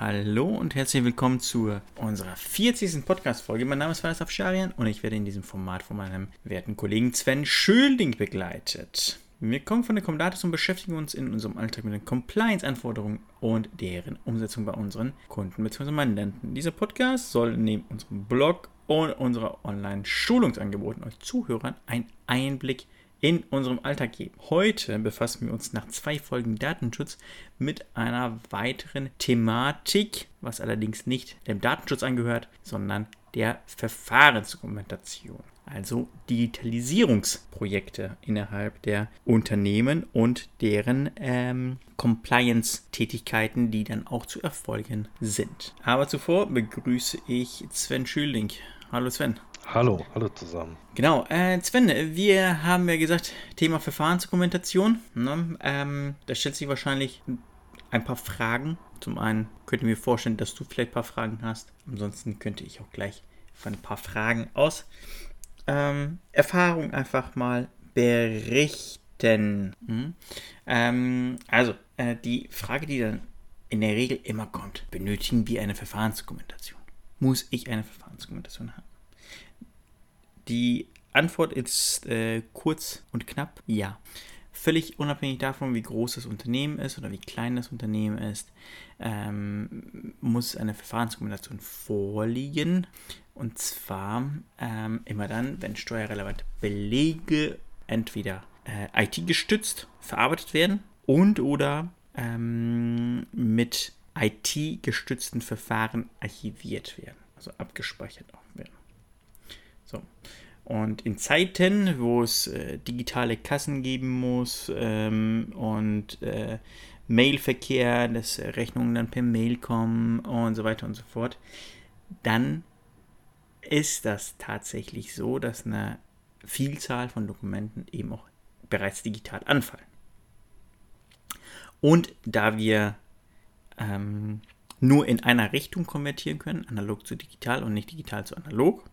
Hallo und herzlich willkommen zu unserer 40. Podcast-Folge. Mein Name ist Faris Afsharian und ich werde in diesem Format von meinem werten Kollegen Sven Schölding begleitet. Wir kommen von der Comdatus und beschäftigen uns in unserem Alltag mit den Compliance-Anforderungen und deren Umsetzung bei unseren Kunden bzw. Mandanten. Dieser Podcast soll neben unserem Blog und unserer Online-Schulungsangeboten euch Zuhörern einen Einblick in unserem Alltag geben. Heute befassen wir uns nach zwei Folgen Datenschutz mit einer weiteren Thematik, was allerdings nicht dem Datenschutz angehört, sondern der Verfahrensdokumentation. Also Digitalisierungsprojekte innerhalb der Unternehmen und deren ähm, Compliance-Tätigkeiten, die dann auch zu erfolgen sind. Aber zuvor begrüße ich Sven Schüling. Hallo Sven. Hallo, hallo zusammen. Genau, äh, Sven, wir haben ja gesagt, Thema Verfahrensdokumentation. Ne? Ähm, da stellt sich wahrscheinlich ein paar Fragen. Zum einen könnte ich mir vorstellen, dass du vielleicht ein paar Fragen hast. Ansonsten könnte ich auch gleich von ein paar Fragen aus ähm, Erfahrung einfach mal berichten. Hm? Ähm, also, äh, die Frage, die dann in der Regel immer kommt, benötigen wir eine Verfahrensdokumentation? Muss ich eine Verfahrensdokumentation haben? Die Antwort ist äh, kurz und knapp, ja. Völlig unabhängig davon, wie groß das Unternehmen ist oder wie klein das Unternehmen ist, ähm, muss eine Verfahrensdokumentation vorliegen. Und zwar ähm, immer dann, wenn steuerrelevante Belege entweder äh, IT-gestützt verarbeitet werden und oder ähm, mit IT-gestützten Verfahren archiviert werden, also abgespeichert werden. So. Und in Zeiten, wo es äh, digitale Kassen geben muss ähm, und äh, Mailverkehr, dass Rechnungen dann per Mail kommen und so weiter und so fort, dann ist das tatsächlich so, dass eine Vielzahl von Dokumenten eben auch bereits digital anfallen. Und da wir ähm, nur in einer Richtung konvertieren können, analog zu digital und nicht digital zu analog,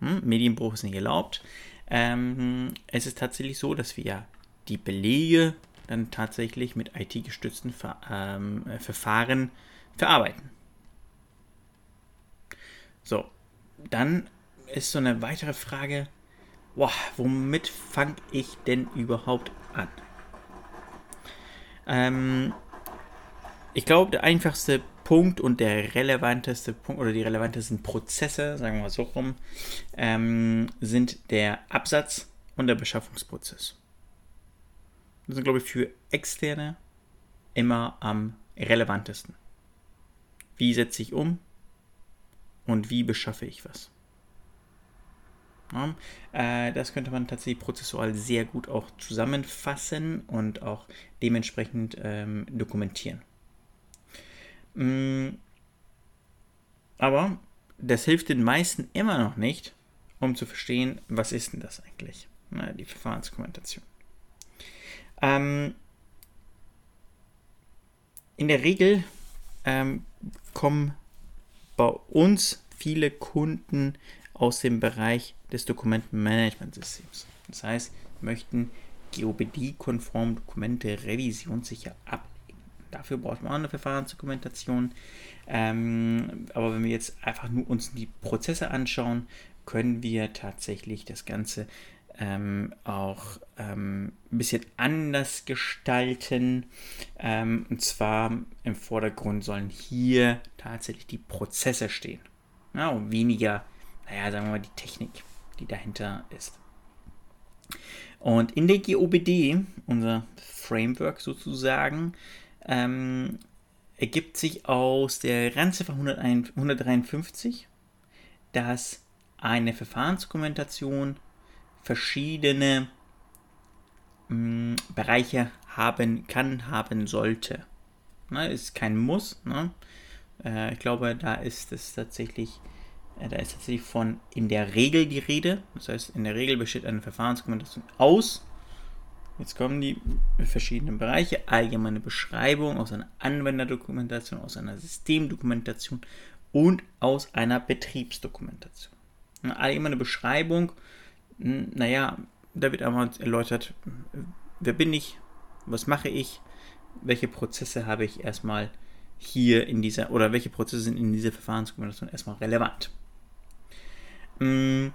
hm, Medienbruch ist nicht erlaubt. Ähm, es ist tatsächlich so, dass wir ja die Belege dann tatsächlich mit IT-gestützten Ver ähm, Verfahren verarbeiten. So, dann ist so eine weitere Frage, boah, womit fange ich denn überhaupt an? Ähm, ich glaube, der einfachste Punkt und der relevanteste Punkt oder die relevantesten Prozesse, sagen wir mal so rum, ähm, sind der Absatz und der Beschaffungsprozess. Das sind, glaube ich, für Externe immer am relevantesten. Wie setze ich um und wie beschaffe ich was? Ja, äh, das könnte man tatsächlich prozessual sehr gut auch zusammenfassen und auch dementsprechend ähm, dokumentieren. Mm. Aber das hilft den meisten immer noch nicht, um zu verstehen, was ist denn das eigentlich, Na, die Verfahrensdokumentation. Ähm, in der Regel ähm, kommen bei uns viele Kunden aus dem Bereich des Dokumentenmanagementsystems. Das heißt, möchten GOBD-konform Dokumente revisionssicher ab Dafür braucht man auch eine Verfahrensdokumentation. Ähm, aber wenn wir jetzt einfach nur uns die Prozesse anschauen, können wir tatsächlich das Ganze ähm, auch ähm, ein bisschen anders gestalten. Ähm, und zwar im Vordergrund sollen hier tatsächlich die Prozesse stehen. Ja, und weniger, naja, sagen wir mal, die Technik, die dahinter ist. Und in der GOBD, unser Framework sozusagen, ähm, ergibt sich aus der Randziffer 153, dass eine Verfahrensdokumentation verschiedene mh, mm, Bereiche haben kann, haben sollte. Ne, ist kein Muss. Ne? Äh, ich glaube, da ist es tatsächlich, äh, da ist tatsächlich von in der Regel die Rede. Das heißt, in der Regel besteht eine Verfahrensdokumentation aus Jetzt kommen die verschiedenen Bereiche. Allgemeine Beschreibung aus einer Anwenderdokumentation, aus einer Systemdokumentation und aus einer Betriebsdokumentation. Eine allgemeine Beschreibung, hm, naja, da wird einmal erläutert, wer bin ich, was mache ich, welche Prozesse habe ich erstmal hier in dieser oder welche Prozesse sind in dieser Verfahrensdokumentation erstmal relevant. Mm,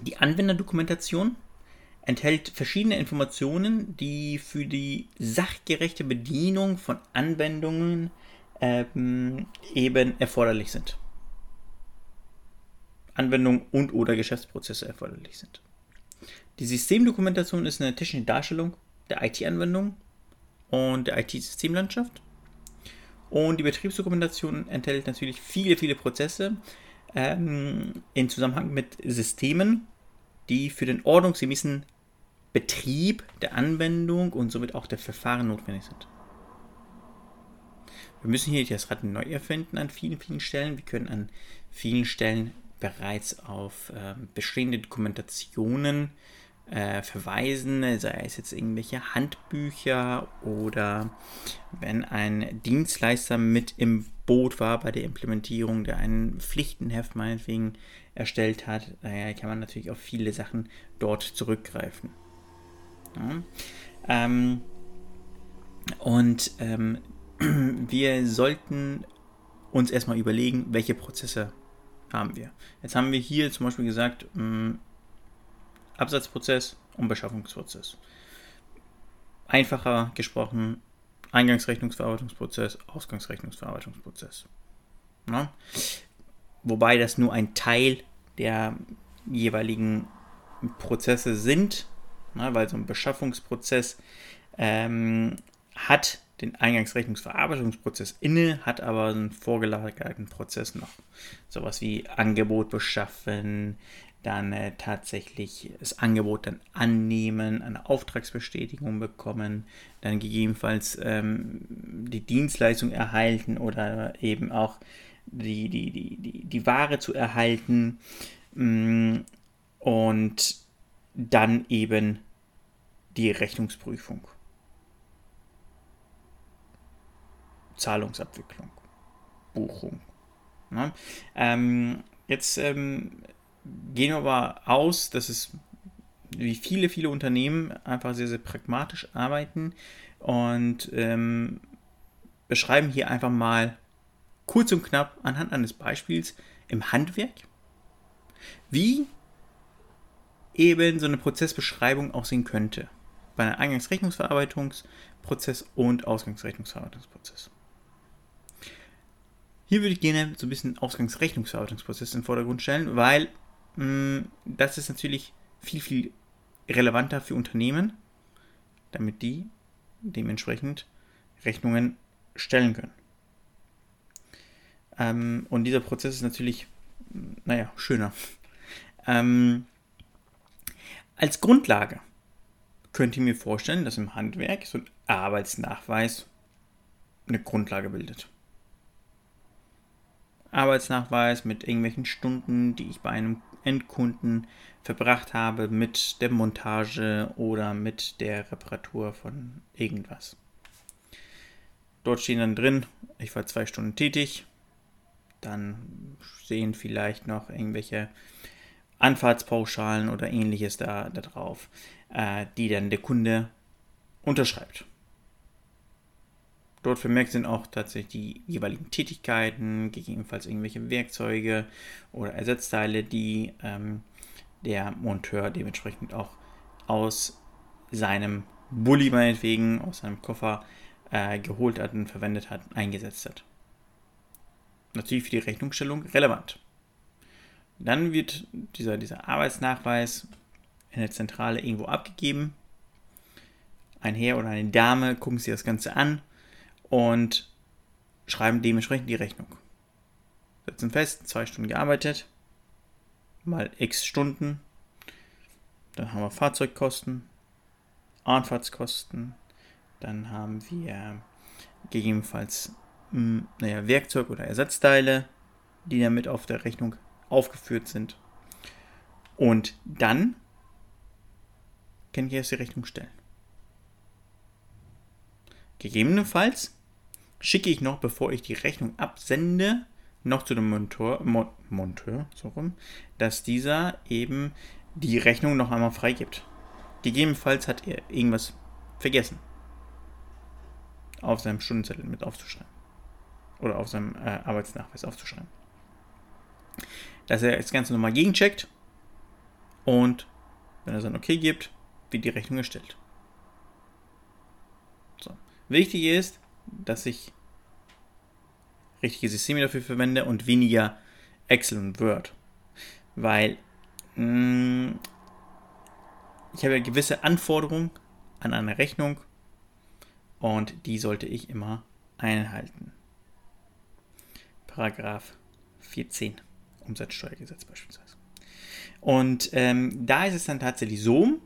die Anwenderdokumentation enthält verschiedene Informationen, die für die sachgerechte Bedienung von Anwendungen ähm, eben erforderlich sind. Anwendungen und oder Geschäftsprozesse erforderlich sind. Die Systemdokumentation ist eine technische Darstellung der IT-Anwendung und der IT-Systemlandschaft. Und die Betriebsdokumentation enthält natürlich viele, viele Prozesse ähm, in Zusammenhang mit Systemen, die für den ordnungsgemäßen Betrieb der Anwendung und somit auch der Verfahren notwendig sind. Wir müssen hier das Rad neu erfinden an vielen, vielen Stellen. Wir können an vielen Stellen bereits auf äh, bestehende Dokumentationen äh, verweisen, sei es jetzt irgendwelche Handbücher oder wenn ein Dienstleister mit im Boot war bei der Implementierung, der ein Pflichtenheft meinetwegen erstellt hat, äh, kann man natürlich auf viele Sachen dort zurückgreifen. Ja. Ähm, und ähm, wir sollten uns erstmal überlegen, welche Prozesse haben wir. Jetzt haben wir hier zum Beispiel gesagt, mh, mm, Absatzprozess und Beschaffungsprozess. Einfacher gesprochen, Eingangsrechnungsverarbeitungsprozess, Ausgangsrechnungsverarbeitungsprozess. Ja? Wobei das nur ein Teil der jeweiligen Prozesse sind, na, weil so ein Beschaffungsprozess ähm, hat den Eingangsrechnungsverarbeitungsprozess inne, hat aber einen vorgelagerten Prozess noch. Sowas wie Angebot beschaffen, dann äh, tatsächlich das Angebot dann annehmen, eine Auftragsbestätigung bekommen, dann gegebenenfalls ähm, die Dienstleistung erhalten oder eben auch die, die, die, die, die Ware zu erhalten mm, und dann eben die Rechnungsprüfung. Zahlungsabwicklung, Buchung. Ne? Ähm, jetzt ähm, gehen wir aber aus, dass es wie viele, viele Unternehmen einfach sehr, sehr pragmatisch arbeiten und ähm, beschreiben hier einfach mal kurz und knapp anhand eines Beispiels im Handwerk, wie eben so eine Prozessbeschreibung aussehen könnte bei einem Eingangsrechnungsverarbeitungsprozess und Ausgangsrechnungsverarbeitungsprozess. Hier würde ich gerne so ein bisschen Ausgangsrechnungsverarbeitungsprozess in den Vordergrund stellen, weil mh, mm, das ist natürlich viel, viel relevanter für Unternehmen, damit die dementsprechend Rechnungen stellen können. Ähm, und dieser Prozess ist natürlich, naja, schöner. Ähm, als Grundlage könnt ihr mir vorstellen, dass im Handwerk so ein Arbeitsnachweis eine Grundlage bildet. Arbeitsnachweis mit irgendwelchen Stunden, die ich bei einem Endkunden verbracht habe, mit der Montage oder mit der Reparatur von irgendwas. Dort stehen dann drin, ich war zwei Stunden tätig. Dann sehen vielleicht noch irgendwelche Anfahrtspauschalen oder ähnliches da, da drauf, äh, die dann der Kunde unterschreibt. Dort vermerkt sind auch tatsächlich die jeweiligen Tätigkeiten, gegebenenfalls irgendwelche Werkzeuge oder Ersatzteile, die ähm, der Monteur dementsprechend auch aus seinem Bulli meinetwegen, aus seinem Koffer äh, geholt hat und verwendet hat, eingesetzt hat. Natürlich für die Rechnungsstellung relevant. Dann wird dieser, dieser Arbeitsnachweis in der Zentrale irgendwo abgegeben. Ein Herr oder eine Dame gucken sich das Ganze an und schreiben dementsprechend die Rechnung. Setzen fest, zwei Stunden gearbeitet, mal x Stunden. Dann haben wir Fahrzeugkosten, Anfahrtskosten. Dann haben wir gegebenenfalls hm, naja, Werkzeug oder Ersatzteile, die damit auf der Rechnung aufgeführt sind. Und dann kann ich erst die Rechnung stellen. Gegebenenfalls schicke ich noch, bevor ich die Rechnung absende, noch zu dem Monteur, Mon Monteur so rum, dass dieser eben die Rechnung noch einmal freigibt. Gegebenenfalls hat er irgendwas vergessen, auf seinem Stundenzettel mit aufzuschreiben. oder auf seinem äh, Arbeitsnachweis aufzuschreiben. Dass er das Ganze nochmal gegencheckt und wenn er dann okay gibt, wird die Rechnung erstellt. So. Wichtig ist, dass ich richtige Systeme dafür verwende und weniger Excel und Word. Weil mh, mm, ich habe ja gewisse Anforderungen an eine Rechnung und die sollte ich immer einhalten. Paragraph 14 Umsatzsteuergesetz beispielsweise. Und ähm, da ist es dann tatsächlich so,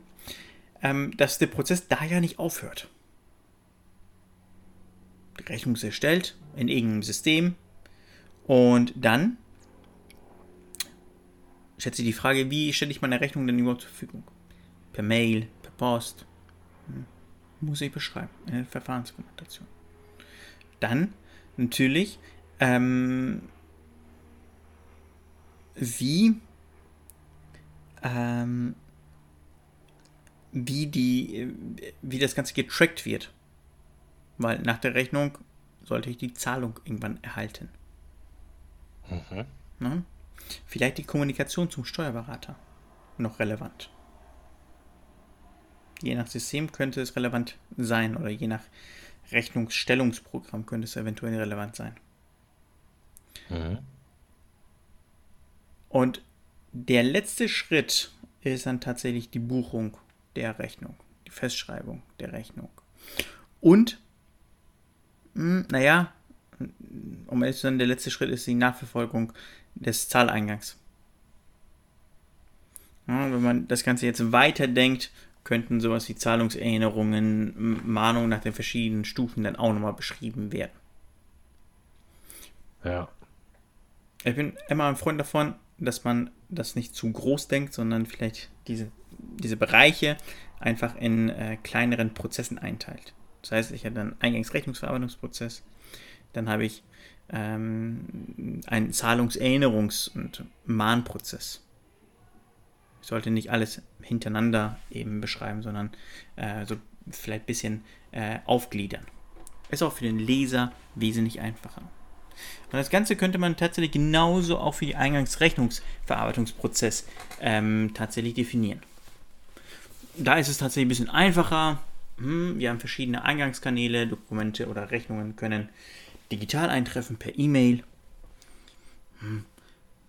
ähm, dass der Prozess da ja nicht aufhört. Die Rechnung ist erstellt in irgendeinem System und dann schätze ich die Frage, wie stelle ich meine Rechnung denn überhaupt zur Verfügung? Per Mail, per Post? Hm. Muss ich beschreiben in der Verfahrensdokumentation. Dann natürlich, ähm, wie ähm, wie, die, wie das Ganze getrackt wird. Weil nach der Rechnung sollte ich die Zahlung irgendwann erhalten. Mhm. Ne? Vielleicht die Kommunikation zum Steuerberater noch relevant. Je nach System könnte es relevant sein oder je nach Rechnungsstellungsprogramm könnte es eventuell relevant sein. Mhm. Und der letzte Schritt ist dann tatsächlich die Buchung der Rechnung, die Festschreibung der Rechnung. Und, hm, naja, um ehrlich zu sein, der letzte Schritt ist die Nachverfolgung des Zahleingangs. Ja, wenn man das Ganze jetzt weiterdenkt, könnten sowas wie Zahlungserinnerungen, Mahnungen nach den verschiedenen Stufen dann auch nochmal beschrieben werden. Ja. Ich bin immer ein Freund davon, dass man das nicht zu groß denkt, sondern vielleicht diese, diese Bereiche einfach in äh, kleineren Prozessen einteilt. Das heißt, ich habe dann Eingangsrechnungsverarbeitungsprozess, dann habe ich ähm, einen Zahlungserinnerungs- und Mahnprozess. Ich sollte nicht alles hintereinander eben beschreiben, sondern äh, so vielleicht ein bisschen äh, aufgliedern. Ist auch für den Leser wesentlich einfacher. Und das Ganze könnte man tatsächlich genauso auch für die Eingangsrechnungsverarbeitungsprozess ähm, tatsächlich definieren. Da ist es tatsächlich ein bisschen einfacher. Hm, wir haben verschiedene Eingangskanäle, Dokumente oder Rechnungen können digital eintreffen per E-Mail. Hm,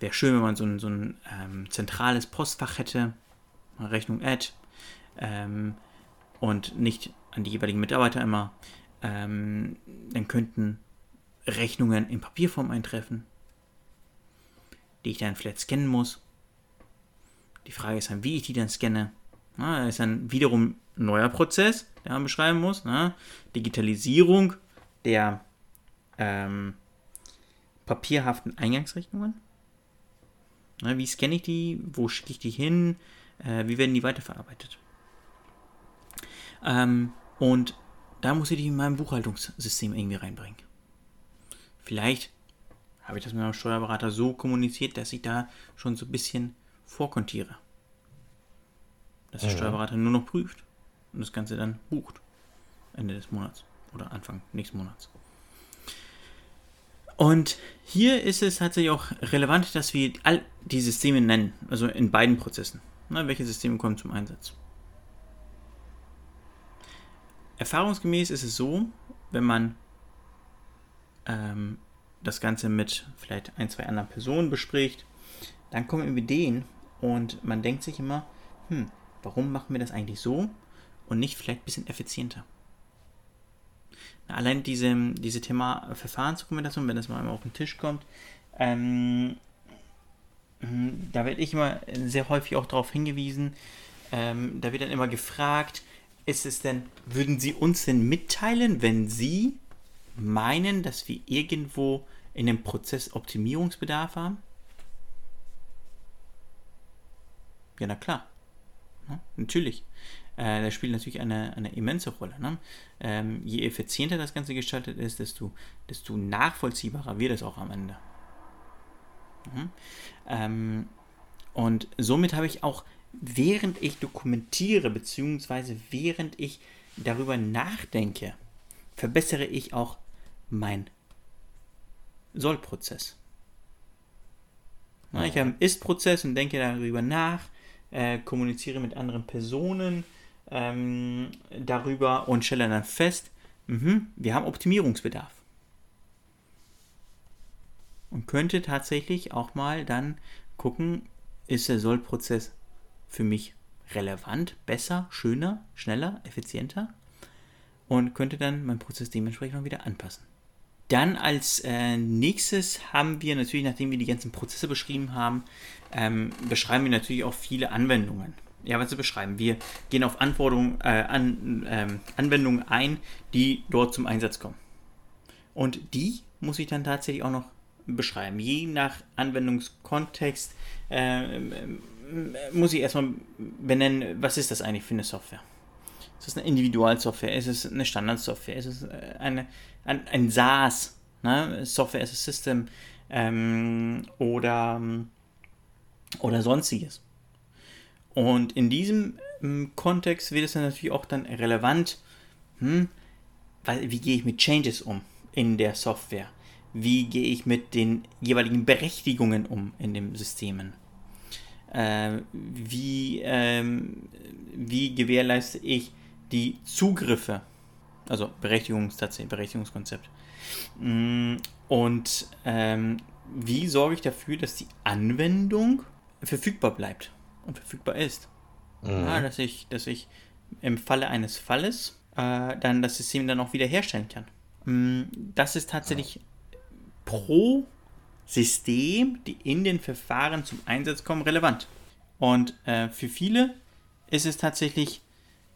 Wäre schön, wenn man so ein, so ein ähm, zentrales Postfach hätte. Rechnung Ad. Ähm, und nicht an die jeweiligen Mitarbeiter immer. Ähm, dann könnten Rechnungen in Papierform eintreffen, die ich dann vielleicht scannen muss. Die Frage ist dann, wie ich die dann scanne. Na, das ist dann wiederum ein neuer Prozess, der man beschreiben muss. Na? Digitalisierung der ähm, papierhaften Eingangsrechnungen. Na, wie scanne ich die? Wo schicke ich die hin? Äh, wie werden die weiterverarbeitet? Ähm, und da muss ich die in meinem Buchhaltungssystem irgendwie reinbringen. Vielleicht habe ich das mit meinem Steuerberater so kommuniziert, dass ich da schon so ein bisschen vorkontiere. Dass der ja. Steuerberater nur noch prüft und das Ganze dann bucht. Ende des Monats oder Anfang nächsten Monats. Und hier ist es tatsächlich auch relevant, dass wir all die Systeme nennen, also in beiden Prozessen. Na, welche Systeme kommen zum Einsatz? Erfahrungsgemäß ist es so, wenn man ähm, das Ganze mit vielleicht ein, zwei anderen Personen bespricht, dann kommen Ideen und man denkt sich immer, hm, warum machen wir das eigentlich so und nicht vielleicht ein bisschen effizienter? Allein diese, diese Thema Verfahrensdokumentation, wenn das mal auf den Tisch kommt, ähm, hm, da werde ich immer sehr häufig auch darauf hingewiesen, ähm, da wird dann immer gefragt, ist es denn, würden Sie uns denn mitteilen, wenn Sie meinen, dass wir irgendwo in dem Prozess Optimierungsbedarf haben? Ja, na klar. Ja, natürlich. Äh, das spielt natürlich eine, eine immense Rolle. Ne? Ähm, je effizienter das Ganze gestaltet ist, desto, desto nachvollziehbarer wird es auch am Ende. Mhm. Ähm, und somit habe ich auch, während ich dokumentiere, beziehungsweise während ich darüber nachdenke, verbessere ich auch mein Soll-Prozess. Ich habe einen Ist-Prozess und denke darüber nach, äh, kommuniziere mit anderen Personen ähm, darüber und stelle dann fest, mh, wir haben Optimierungsbedarf. Und könnte tatsächlich auch mal dann gucken, ist der Soll-Prozess für mich relevant, besser, schöner, schneller, effizienter und könnte dann meinen Prozess dementsprechend mal wieder anpassen. Dann als äh, nächstes haben wir natürlich, nachdem wir die ganzen Prozesse beschrieben haben, ähm, beschreiben wir natürlich auch viele Anwendungen. Ja, was zu beschreiben? Wir gehen auf Anforderungen, äh, an, ähm, Anwendungen ein, die dort zum Einsatz kommen. Und die muss ich dann tatsächlich auch noch beschreiben. Je nach Anwendungskontext äh, muss ich erstmal benennen, was ist das eigentlich für eine Software? Ist es eine Individualsoftware? Ist es eine Standardsoftware? Ist es äh, eine, ein, ein SaaS, ne? Software as a System ähm, oder, oder sonstiges? Und in diesem ähm, Kontext wird es dann natürlich auch dann relevant, hm, weil, wie gehe ich mit Changes um in der Software? Wie gehe ich mit den jeweiligen Berechtigungen um in den Systemen? Äh, wie, ähm, wie gewährleiste ich die Zugriffe, also Berechtigungs Berechtigungskonzept. Mm, und ähm, wie sorge ich dafür, dass die Anwendung verfügbar bleibt und verfügbar ist? Mhm. Ja, dass, ich, dass ich im Falle eines Falles äh, dann das System dann auch wiederherstellen kann. Mm, das ist tatsächlich pro System, die in den Verfahren zum Einsatz kommen, relevant. Und äh, für viele ist es tatsächlich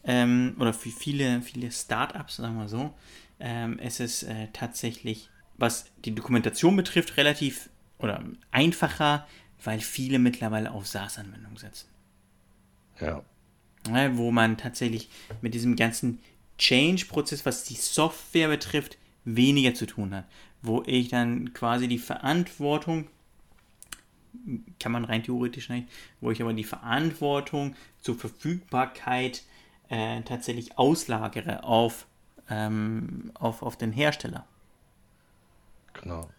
ähm, oder für viele, viele Startups, sagen wir so, ähm, es ist äh, tatsächlich, was die Dokumentation betrifft, relativ oder einfacher, weil viele mittlerweile auf SaaS-Anwendungen setzen. Ja. ja. Wo man tatsächlich mit diesem ganzen Change-Prozess, was die Software betrifft, weniger zu tun hat. Wo ich dann quasi die Verantwortung, kann man rein theoretisch nicht, wo ich aber die Verantwortung zur Verfügbarkeit äh, tatsächlich auslagere auf, ähm, auf, auf den Hersteller. Genau.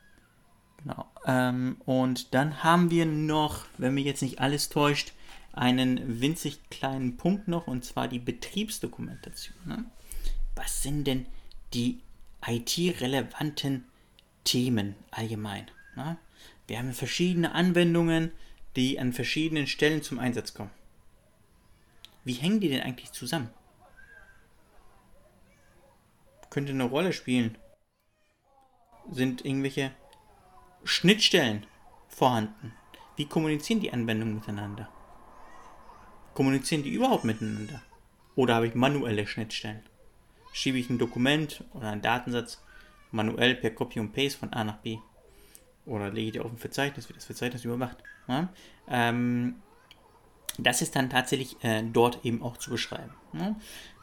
Genau. Ähm, und dann haben wir noch, wenn mir jetzt nicht alles täuscht, einen winzig kleinen Punkt noch, und zwar die Betriebsdokumentation. Ne? Was sind denn die IT-relevanten Themen allgemein? Ne? Wir haben verschiedene Anwendungen, die an verschiedenen Stellen zum Einsatz kommen. Wie hängen die denn eigentlich zusammen? Könnte eine Rolle spielen. Sind irgendwelche Schnittstellen vorhanden? Wie kommunizieren die Anwendungen miteinander? Kommunizieren die überhaupt miteinander? Oder habe ich manuelle Schnittstellen? Schiebe ich ein Dokument oder einen Datensatz manuell per Copy und Paste von A nach B? Oder lege ich die auf ein Verzeichnis, wird das Verzeichnis überwacht? Ja? Ähm, das ist dann tatsächlich äh, dort eben auch zu beschreiben. Ne?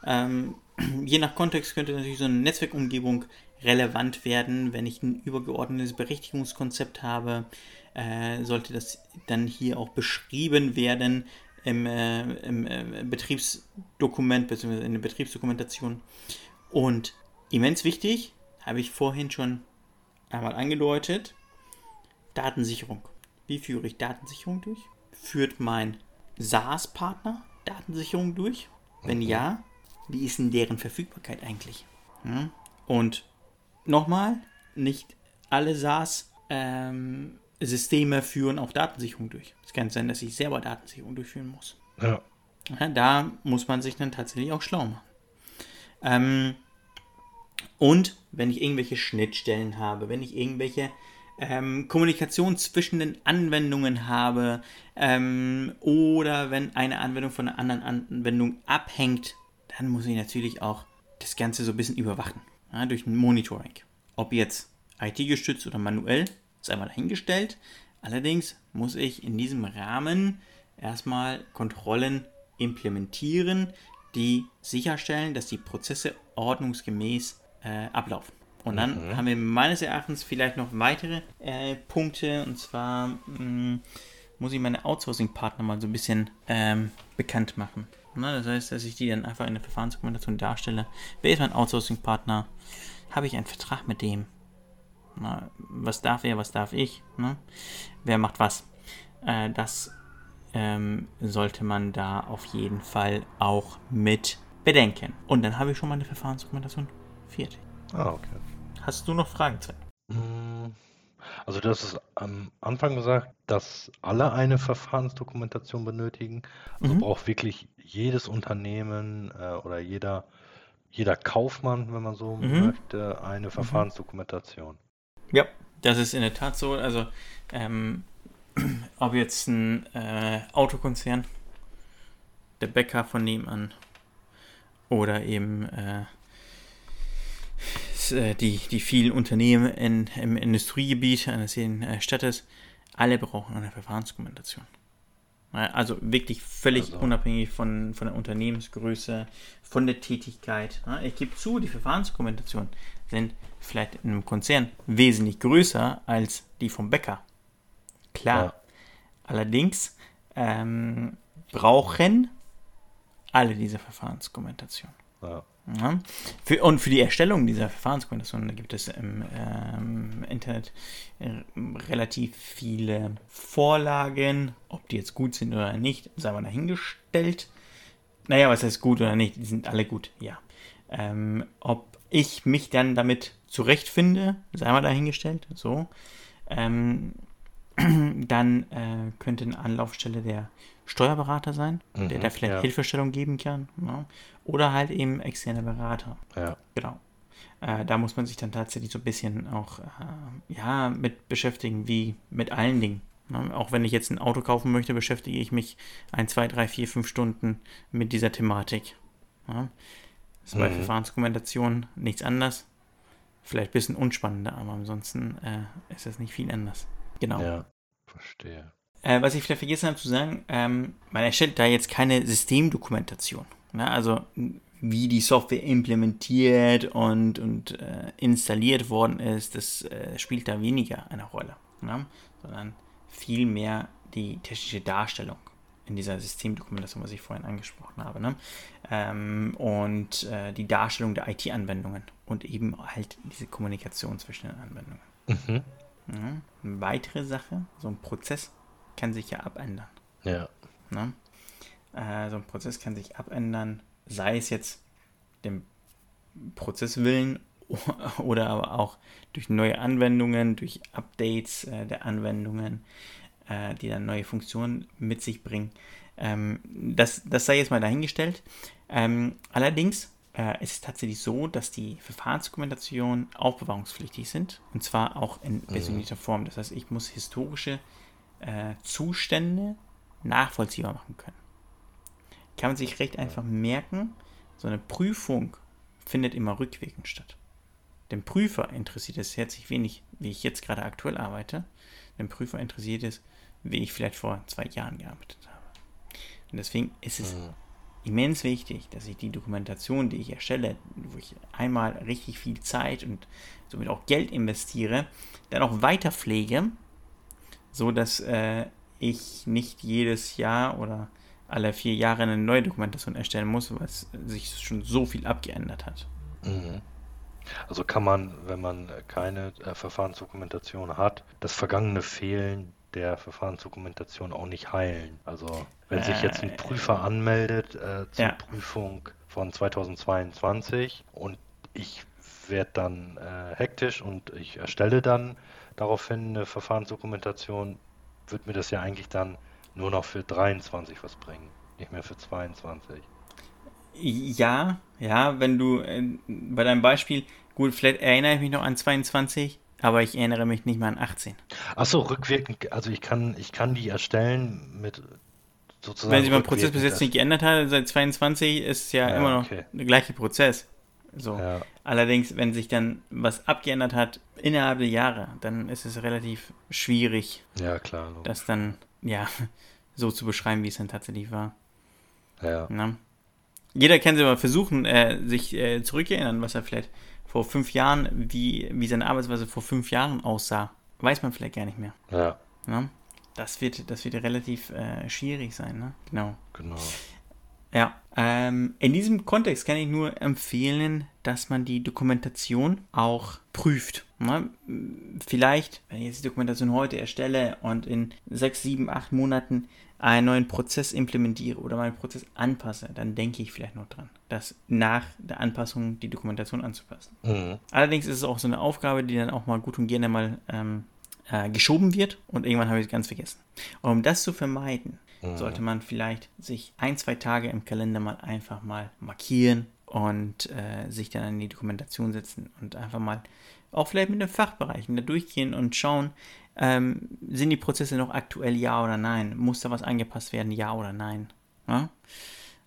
Ähm, je nach Kontext könnte natürlich so eine Netzwerkumgebung relevant werden. Wenn ich ein übergeordnetes Berechtigungskonzept habe, äh, sollte das dann hier auch beschrieben werden im, äh, im äh, Betriebsdokument bzw. in der Betriebsdokumentation. Und immens wichtig, habe ich vorhin schon einmal angedeutet, Datensicherung. Wie führe ich Datensicherung durch? Führt mein SaaS-Partner Datensicherung durch? Wenn mhm. ja, wie ist denn deren Verfügbarkeit eigentlich? Hm? Und nochmal, nicht alle SaaS-Systeme ähm, führen auch Datensicherung durch. Es kann sein, dass ich selber Datensicherung durchführen muss. Ja. ja da muss man sich dann tatsächlich auch schlau machen. Ähm, und wenn ich irgendwelche Schnittstellen habe, wenn ich irgendwelche ähm, Kommunikation zwischen den Anwendungen habe ähm, oder wenn eine Anwendung von einer anderen Anwendung abhängt, dann muss ich natürlich auch das Ganze so ein bisschen überwachen ja, durch ein Monitoring. Ob jetzt IT-gestützt oder manuell, ist einmal dahingestellt. Allerdings muss ich in diesem Rahmen erstmal Kontrollen implementieren, die sicherstellen, dass die Prozesse ordnungsgemäß äh, ablaufen. Und dann mhm. haben wir meines Erachtens vielleicht noch weitere äh, Punkte. Und zwar mh, mm, muss ich meine Outsourcing-Partner mal so ein bisschen ähm, bekannt machen. Na, das heißt, dass ich die dann einfach in der Verfahrensdokumentation darstelle. Wer ist mein Outsourcing-Partner? Habe ich einen Vertrag mit dem? Na, was darf er, was darf ich? Ne? Wer macht was? Äh, das ähm, sollte man da auf jeden Fall auch mit bedenken. Und dann habe ich schon meine Verfahrensdokumentation fertig. Ah, okay. Hast du noch Fragen, Sven? Mm, Also das ist am Anfang gesagt, dass alle eine Verfahrensdokumentation benötigen. Also Mhm. braucht wirklich jedes Unternehmen äh, oder jeder, jeder Kaufmann, wenn man so Mhm. möchte, eine Verfahrensdokumentation. Ja, das ist in der Tat so. Also, ähm, ob jetzt ein äh, Autokonzern, der Bäcker von nebenan oder eben äh, die, die vielen Unternehmen in, im Industriegebiet eines jeden äh, Städtes, alle brauchen eine Verfahrensdokumentation. Also wirklich völlig Also- unabhängig von, von der Unternehmensgröße, von der Tätigkeit. Ich gebe zu, die Verfahrensdokumentation sind vielleicht in einem Konzern wesentlich größer als die vom Bäcker. Klar. Ja. Allerdings ähm, brauchen alle diese Verfahrensdokumentation. Ja. Ja. Für, und für die Erstellung dieser Verfahrensdokumentation da gibt es im ähm, Internet äh, relativ viele Vorlagen. Ob die jetzt gut sind oder nicht, sei mal dahingestellt. Naja, was heißt gut oder nicht? Die sind alle gut, ja. Ähm, ob ich mich dann damit zurechtfinde, sei mal dahingestellt, so. Ähm, dann äh, könnte eine Anlaufstelle der Steuerberater sein, der Mhm, da vielleicht ja. Hilfestellung geben kann. Ja. Oder halt eben externe Berater. Ja. Genau. Äh, da muss man sich dann tatsächlich so ein bisschen auch äh, ja, mit beschäftigen, wie mit allen Dingen. Ne? Auch wenn ich jetzt ein Auto kaufen möchte, beschäftige ich mich ein, zwei, drei, vier, fünf Stunden mit dieser Thematik. Ja? Das ist bei Mhm. Verfahrensdokumentation nichts anders. Vielleicht ein bisschen unspannender, aber ansonsten äh, ist das nicht viel anders. Genau. Ja. Verstehe. Äh, was ich vielleicht vergessen habe zu sagen, ähm, man erstellt da jetzt keine Systemdokumentation. Ne? Also wie die Software implementiert und, und äh, installiert worden ist, das äh, spielt da weniger eine Rolle. Ne? Sondern vielmehr die technische Darstellung in dieser Systemdokumentation, was ich vorhin angesprochen habe. Ne? Ähm, und äh, die Darstellung der IT-Anwendungen und eben halt diese Kommunikation zwischen den Anwendungen. Mhm. Ja, eine weitere Sache, so ein Prozess kann sich ja abändern. Ja. Ne? Äh, so ein Prozess kann sich abändern, sei es jetzt dem Prozesswillen oder aber auch durch neue Anwendungen, durch Updates äh, der Anwendungen, äh, die dann neue Funktionen mit sich bringen. Ähm, das, das sei jetzt mal dahingestellt. Ähm, allerdings äh, ist es tatsächlich so, dass die Verfahrensdokumentationen aufbewahrungspflichtig sind und zwar auch in versionierter Form. Das heißt, ich muss historische äh, Zustände nachvollziehbar machen können. Kann man sich recht einfach merken, so eine Prüfung findet immer rückwirkend statt. Dem Prüfer interessiert es herzlich wenig, wie ich jetzt gerade aktuell arbeite. Dem Prüfer interessiert es, wie ich vielleicht vor zwei Jahren gearbeitet habe. Und deswegen ist es Mhm. immens wichtig, dass ich die Dokumentation, die ich erstelle, wo ich einmal richtig viel Zeit und somit auch Geld investiere, dann auch weiter pflege, so dass äh, ich nicht jedes Jahr oder alle vier Jahre eine neue Dokumentation erstellen muss, weil es sich schon so viel abgeändert hat. Mhm. Also kann man, wenn man keine äh, Verfahrensdokumentation hat, das vergangene Fehlen der Verfahrensdokumentation auch nicht heilen. Also wenn sich jetzt ein Äh, Prüfer anmeldet äh, zur ja. Prüfung von 2022 und ich werde dann äh, hektisch und ich erstelle dann daraufhin eine Verfahrensdokumentation, wird mir das ja eigentlich dann nur noch für 23 was bringen, nicht mehr für 22. Ja, ja, wenn du äh, bei deinem Beispiel, gut, vielleicht erinnere ich mich noch an 22, aber ich erinnere mich nicht mal an 18. Ach so, rückwirkend, also ich kann, ich kann die erstellen mit sozusagen Wenn sich mein Prozess bis jetzt nicht geändert hat, seit 22 ist ja, Ja, immer noch okay. der gleiche Prozess. So. Ja, Allerdings, wenn sich dann was abgeändert hat innerhalb der Jahre, dann ist es relativ schwierig, ja, klar. logisch. das dann, ja, so zu beschreiben, wie es dann tatsächlich war. Ja, Ne? Jeder kann sich aber versuchen, äh, sich äh, zurückerinnern, was er vielleicht vor fünf Jahren, wie, wie seine Arbeitsweise vor fünf Jahren aussah. Weiß man vielleicht gar nicht mehr. ja, Ne? Das, wird, das wird relativ äh, schwierig sein. Ne? Genau. genau. Ja, ähm, in diesem Kontext kann ich nur empfehlen, dass man die Dokumentation auch prüft. Ne? Vielleicht, wenn ich jetzt die Dokumentation heute erstelle und in sechs, sieben, acht Monaten einen neuen Prozess implementiere oder meinen Prozess anpasse, dann denke ich vielleicht noch dran, das nach der Anpassung die Dokumentation anzupassen. Mhm. Allerdings ist es auch so eine Aufgabe, die dann auch mal gut und gerne mal ähm, äh, geschoben wird und irgendwann habe ich es ganz vergessen. Und um das zu vermeiden, mhm. sollte man vielleicht sich ein, zwei Tage im Kalender mal einfach mal markieren und äh, sich dann in die Dokumentation setzen und einfach mal auch vielleicht mit den Fachbereichen da durchgehen und schauen, ähm, sind die Prozesse noch aktuell, ja oder nein? Muss da was angepasst werden, ja oder nein? Ja?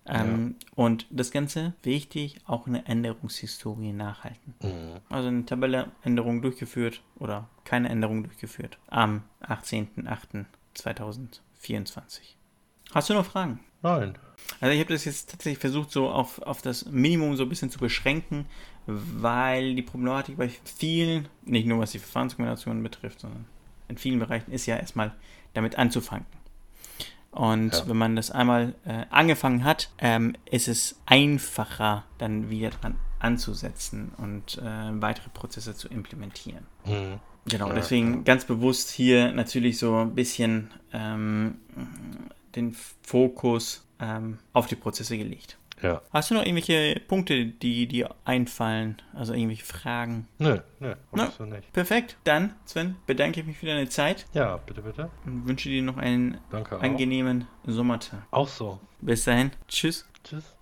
Ähm, ja. Und das Ganze, wichtig, auch eine Änderungshistorie nachhalten. Mhm. Also eine Tabelleänderung durchgeführt oder keine Änderung durchgeführt am 18.08.2024. Hast du noch Fragen? Nein. Also ich habe das jetzt tatsächlich versucht, so auf, auf das Minimum so ein bisschen zu beschränken, weil die Problematik bei vielen, nicht nur was die Verfahrenskombinationen betrifft, sondern in vielen Bereichen ist ja erstmal damit anzufangen. Und ja. wenn man das einmal äh, angefangen hat, ähm, ist es einfacher, dann wieder dran anzusetzen und äh, weitere Prozesse zu implementieren. Mhm. Genau, deswegen ganz bewusst hier natürlich so ein bisschen ähm, den Fokus ähm, auf die Prozesse gelegt. Ja. Hast du noch irgendwelche Punkte, die dir einfallen? Also irgendwelche Fragen? Nö, nö, no. so nicht. Perfekt. Dann, Sven, bedanke ich mich für deine Zeit. Ja, bitte, bitte. Und wünsche dir noch einen Danke angenehmen Sommertag. Auch so. Bis dahin. Tschüss. Tschüss.